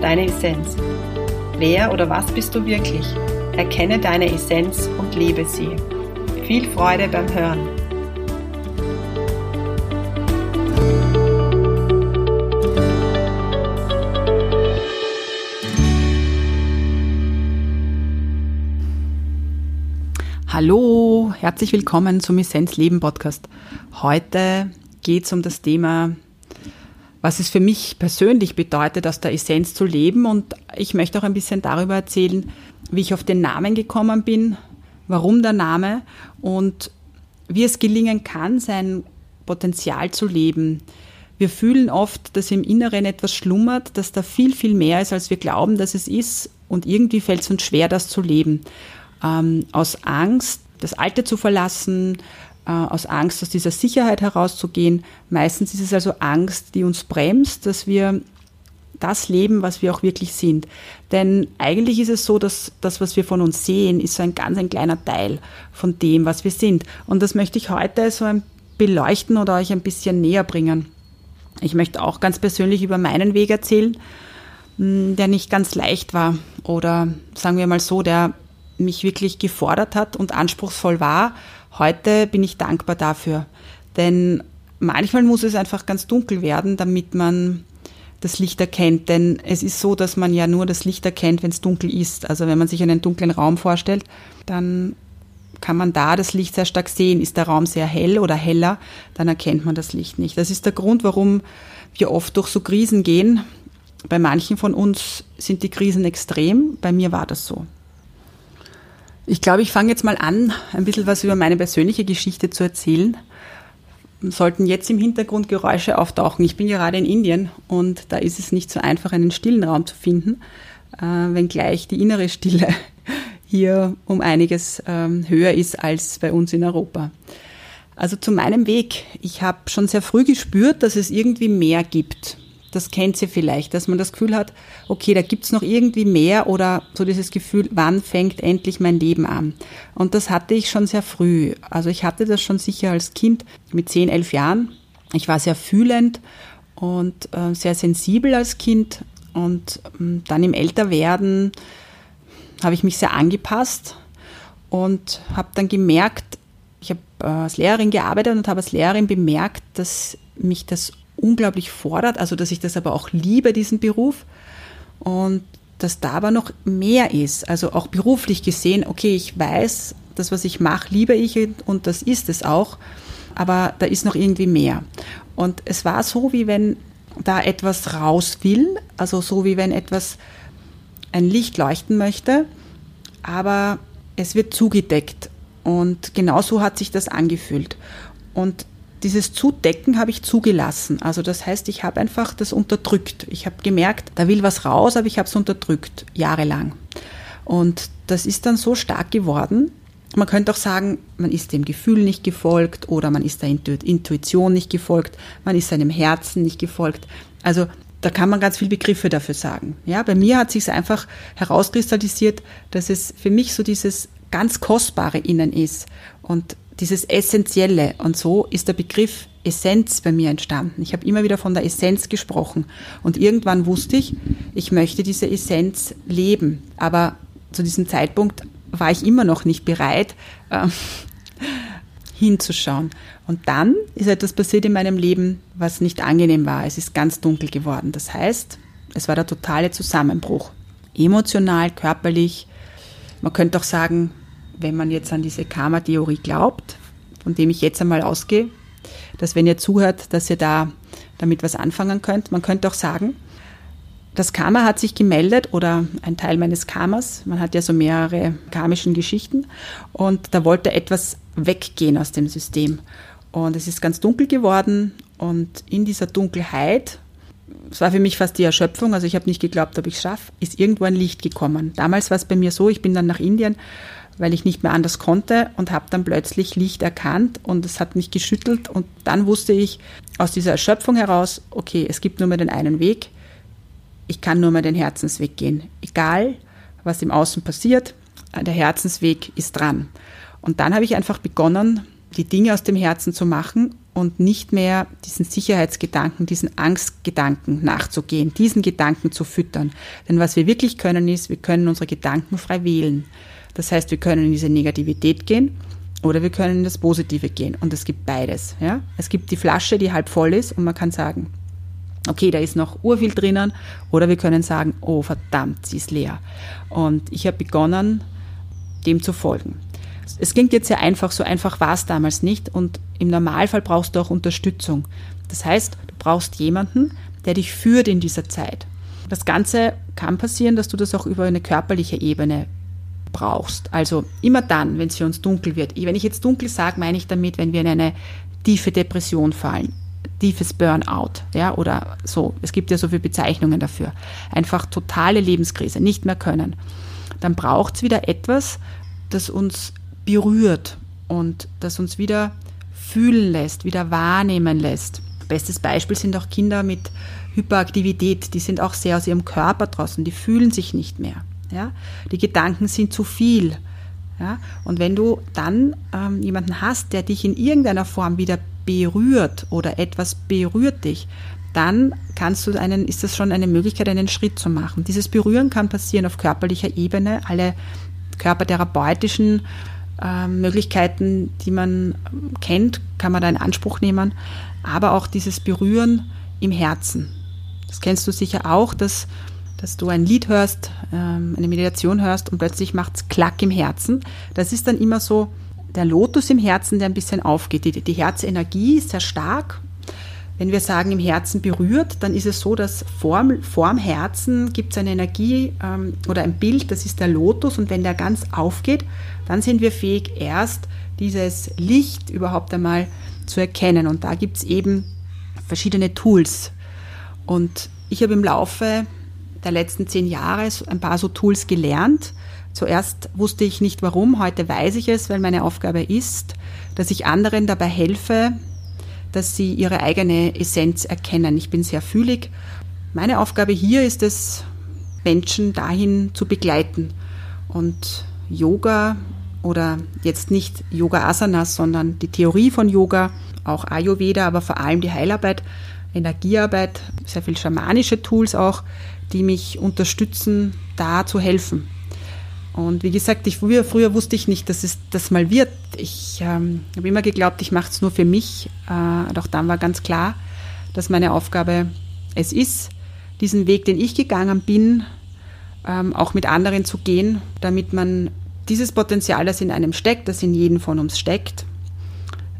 deine Essenz. Wer oder was bist du wirklich? Erkenne deine Essenz und lebe sie. Viel Freude beim Hören. Hallo, herzlich willkommen zum Essenz Leben Podcast. Heute geht es um das Thema, was es für mich persönlich bedeutet, aus der Essenz zu leben. Und ich möchte auch ein bisschen darüber erzählen, wie ich auf den Namen gekommen bin, warum der Name und wie es gelingen kann, sein Potenzial zu leben. Wir fühlen oft, dass im Inneren etwas schlummert, dass da viel, viel mehr ist, als wir glauben, dass es ist. Und irgendwie fällt es uns schwer, das zu leben ähm, aus Angst, das Alte zu verlassen, aus Angst, aus dieser Sicherheit herauszugehen. Meistens ist es also Angst, die uns bremst, dass wir das leben, was wir auch wirklich sind. Denn eigentlich ist es so, dass das, was wir von uns sehen, ist so ein ganz ein kleiner Teil von dem, was wir sind. Und das möchte ich heute so ein beleuchten oder euch ein bisschen näher bringen. Ich möchte auch ganz persönlich über meinen Weg erzählen, hm, der nicht ganz leicht war oder sagen wir mal so, der mich wirklich gefordert hat und anspruchsvoll war. Heute bin ich dankbar dafür. Denn manchmal muss es einfach ganz dunkel werden, damit man das Licht erkennt. Denn es ist so, dass man ja nur das Licht erkennt, wenn es dunkel ist. Also wenn man sich einen dunklen Raum vorstellt, dann kann man da das Licht sehr stark sehen. Ist der Raum sehr hell oder heller, dann erkennt man das Licht nicht. Das ist der Grund, warum wir oft durch so Krisen gehen. Bei manchen von uns sind die Krisen extrem. Bei mir war das so. Ich glaube, ich fange jetzt mal an, ein bisschen was über meine persönliche Geschichte zu erzählen. Sollten jetzt im Hintergrund Geräusche auftauchen. Ich bin gerade in Indien und da ist es nicht so einfach, einen stillen Raum zu finden, äh, wenngleich die innere Stille hier um einiges ähm, höher ist als bei uns in Europa. Also zu meinem Weg. Ich habe schon sehr früh gespürt, dass es irgendwie mehr gibt das kennt sie vielleicht, dass man das Gefühl hat, okay, da gibt's noch irgendwie mehr oder so dieses Gefühl, wann fängt endlich mein Leben an? Und das hatte ich schon sehr früh. Also ich hatte das schon sicher als Kind mit 10, 11 Jahren. Ich war sehr fühlend und äh, sehr sensibel als Kind und äh, dann im Älterwerden habe ich mich sehr angepasst und habe dann gemerkt, ich habe äh, als Lehrerin gearbeitet und habe als Lehrerin bemerkt, dass mich das unglaublich fordert, also dass ich das aber auch liebe, diesen Beruf. Und dass da aber noch mehr ist, also auch beruflich gesehen, okay, ich weiß, das, was ich mache, liebe ich und das ist es auch, aber da ist noch irgendwie mehr. Und es war so, wie wenn da etwas raus will, also so wie wenn etwas ein Licht leuchten möchte, aber es wird zugedeckt. Und genau so hat sich das angefühlt. Und dieses Zudecken habe ich zugelassen. Also das heißt, ich habe einfach das unterdrückt. Ich habe gemerkt, da will was raus, aber ich habe es unterdrückt, jahrelang. Und das ist dann so stark geworden. Man könnte auch sagen, man ist dem Gefühl nicht gefolgt oder man ist der Intuition nicht gefolgt, man ist seinem Herzen nicht gefolgt. Also da kann man ganz viele Begriffe dafür sagen. Ja, bei mir hat sich es einfach herauskristallisiert, dass es für mich so dieses ganz kostbare Innen ist und dieses Essentielle. Und so ist der Begriff Essenz bei mir entstanden. Ich habe immer wieder von der Essenz gesprochen. Und irgendwann wusste ich, ich möchte diese Essenz leben. Aber zu diesem Zeitpunkt war ich immer noch nicht bereit, äh, hinzuschauen. Und dann ist etwas passiert in meinem Leben, was nicht angenehm war. Es ist ganz dunkel geworden. Das heißt, es war der totale Zusammenbruch. Emotional, körperlich. Man könnte auch sagen, wenn man jetzt an diese Karma-Theorie glaubt, von dem ich jetzt einmal ausgehe, dass wenn ihr zuhört, dass ihr da damit was anfangen könnt. Man könnte auch sagen, das Karma hat sich gemeldet oder ein Teil meines Karmas. Man hat ja so mehrere karmischen Geschichten und da wollte etwas weggehen aus dem System. Und es ist ganz dunkel geworden und in dieser Dunkelheit es war für mich fast die Erschöpfung, also ich habe nicht geglaubt, ob ich es schaffe, ist irgendwo ein Licht gekommen. Damals war es bei mir so, ich bin dann nach Indien, weil ich nicht mehr anders konnte und habe dann plötzlich Licht erkannt und es hat mich geschüttelt und dann wusste ich aus dieser Erschöpfung heraus, okay, es gibt nur mehr den einen Weg, ich kann nur mehr den Herzensweg gehen. Egal, was im Außen passiert, der Herzensweg ist dran. Und dann habe ich einfach begonnen, die Dinge aus dem Herzen zu machen und nicht mehr diesen Sicherheitsgedanken, diesen Angstgedanken nachzugehen, diesen Gedanken zu füttern. Denn was wir wirklich können, ist, wir können unsere Gedanken frei wählen. Das heißt, wir können in diese Negativität gehen oder wir können in das Positive gehen. Und es gibt beides. Ja? Es gibt die Flasche, die halb voll ist und man kann sagen, okay, da ist noch urviel drinnen. Oder wir können sagen, oh verdammt, sie ist leer. Und ich habe begonnen, dem zu folgen. Es klingt jetzt sehr einfach, so einfach war es damals nicht. Und im Normalfall brauchst du auch Unterstützung. Das heißt, du brauchst jemanden, der dich führt in dieser Zeit. Das Ganze kann passieren, dass du das auch über eine körperliche Ebene brauchst. Also immer dann, wenn es für uns dunkel wird. Wenn ich jetzt dunkel sage, meine ich damit, wenn wir in eine tiefe Depression fallen, tiefes Burnout, ja, oder so. Es gibt ja so viele Bezeichnungen dafür. Einfach totale Lebenskrise, nicht mehr können. Dann braucht es wieder etwas, das uns berührt und das uns wieder fühlen lässt, wieder wahrnehmen lässt. Bestes Beispiel sind auch Kinder mit Hyperaktivität, die sind auch sehr aus ihrem Körper draußen, die fühlen sich nicht mehr. Ja? Die Gedanken sind zu viel. Ja? Und wenn du dann ähm, jemanden hast, der dich in irgendeiner Form wieder berührt oder etwas berührt dich, dann kannst du einen, ist das schon eine Möglichkeit, einen Schritt zu machen. Dieses Berühren kann passieren auf körperlicher Ebene. Alle körpertherapeutischen äh, Möglichkeiten, die man kennt, kann man da in Anspruch nehmen, aber auch dieses Berühren im Herzen. Das kennst du sicher auch, dass, dass du ein Lied hörst, ähm, eine Meditation hörst und plötzlich macht es Klack im Herzen. Das ist dann immer so der Lotus im Herzen, der ein bisschen aufgeht. Die, die Herzenergie ist sehr stark wenn wir sagen, im Herzen berührt, dann ist es so, dass vorm, vorm Herzen gibt es eine Energie ähm, oder ein Bild, das ist der Lotus. Und wenn der ganz aufgeht, dann sind wir fähig, erst dieses Licht überhaupt einmal zu erkennen. Und da gibt es eben verschiedene Tools. Und ich habe im Laufe der letzten zehn Jahre ein paar so Tools gelernt. Zuerst wusste ich nicht warum, heute weiß ich es, weil meine Aufgabe ist, dass ich anderen dabei helfe, dass sie ihre eigene Essenz erkennen. Ich bin sehr fühlig. Meine Aufgabe hier ist es, Menschen dahin zu begleiten. Und Yoga oder jetzt nicht Yoga Asanas, sondern die Theorie von Yoga, auch Ayurveda, aber vor allem die Heilarbeit, Energiearbeit, sehr viel schamanische Tools auch, die mich unterstützen, da zu helfen. Und wie gesagt, ich, früher, früher wusste ich nicht, dass es das mal wird. Ich ähm, habe immer geglaubt, ich mache es nur für mich. Äh, doch dann war ganz klar, dass meine Aufgabe es ist, diesen Weg, den ich gegangen bin, ähm, auch mit anderen zu gehen, damit man dieses Potenzial, das in einem steckt, das in jedem von uns steckt,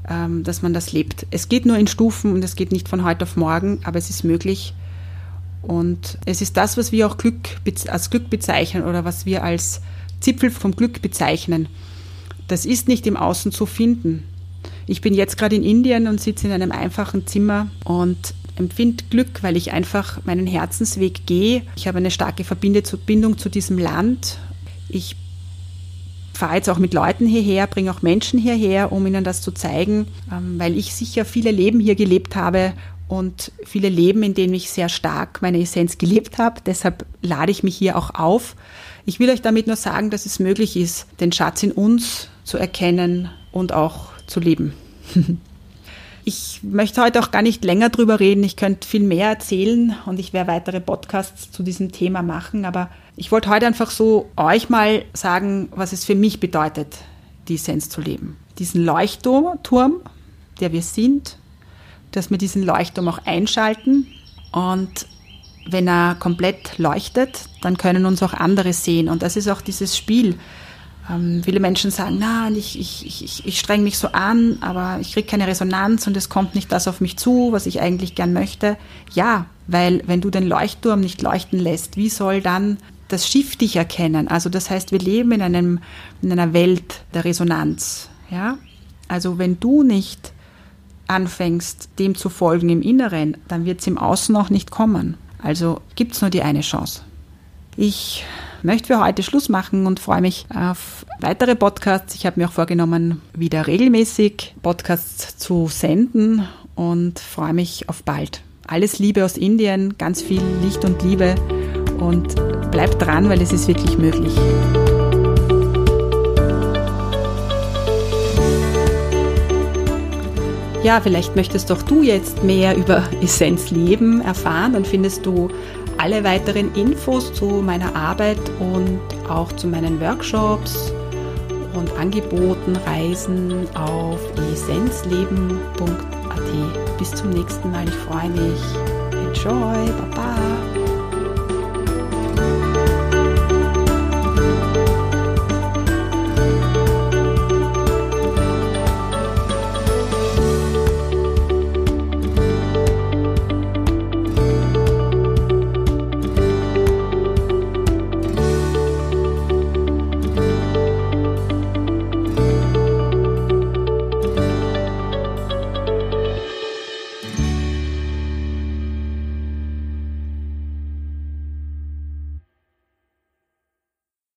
ähm, dass man das lebt. Es geht nur in Stufen und es geht nicht von heute auf morgen, aber es ist möglich. Und es ist das, was wir auch Glück, als Glück bezeichnen oder was wir als Zipfel vom Glück bezeichnen. Das ist nicht im Außen zu finden. Ich bin jetzt gerade in Indien und sitze in einem einfachen Zimmer und empfinde Glück, weil ich einfach meinen Herzensweg gehe. Ich habe eine starke Verbindung zu diesem Land. Ich fahre jetzt auch mit Leuten hierher, bringe auch Menschen hierher, um ihnen das zu zeigen, ähm, weil ich sicher viele Leben hier gelebt habe und viele Leben, in denen ich sehr stark meine Essenz gelebt habe. Deshalb lade ich mich hier auch auf, ich will euch damit nur sagen, dass es möglich ist, den Schatz in uns zu erkennen und auch zu leben. Ich möchte heute auch gar nicht länger drüber reden. Ich könnte viel mehr erzählen und ich werde weitere Podcasts zu diesem Thema machen. Aber ich wollte heute einfach so euch mal sagen, was es für mich bedeutet, die Essenz zu leben. Diesen Leuchtturm, der wir sind, dass wir diesen Leuchtturm auch einschalten und wenn er komplett leuchtet, dann können uns auch andere sehen. Und das ist auch dieses Spiel. Ähm, viele Menschen sagen, na, ich, ich, ich, ich streng mich so an, aber ich kriege keine Resonanz und es kommt nicht das auf mich zu, was ich eigentlich gern möchte. Ja, weil wenn du den Leuchtturm nicht leuchten lässt, wie soll dann das Schiff dich erkennen? Also das heißt, wir leben in, einem, in einer Welt der Resonanz. Ja? Also wenn du nicht anfängst, dem zu folgen im Inneren, dann wird es im Außen auch nicht kommen. Also gibt es nur die eine Chance. Ich möchte für heute Schluss machen und freue mich auf weitere Podcasts. Ich habe mir auch vorgenommen, wieder regelmäßig Podcasts zu senden und freue mich auf bald. Alles Liebe aus Indien, ganz viel Licht und Liebe und bleib dran, weil es ist wirklich möglich. Ja, vielleicht möchtest doch du jetzt mehr über Essenz Leben erfahren, dann findest du alle weiteren Infos zu meiner Arbeit und auch zu meinen Workshops und Angeboten, Reisen auf essenzleben.at. Bis zum nächsten Mal, ich freue mich. Enjoy, baba.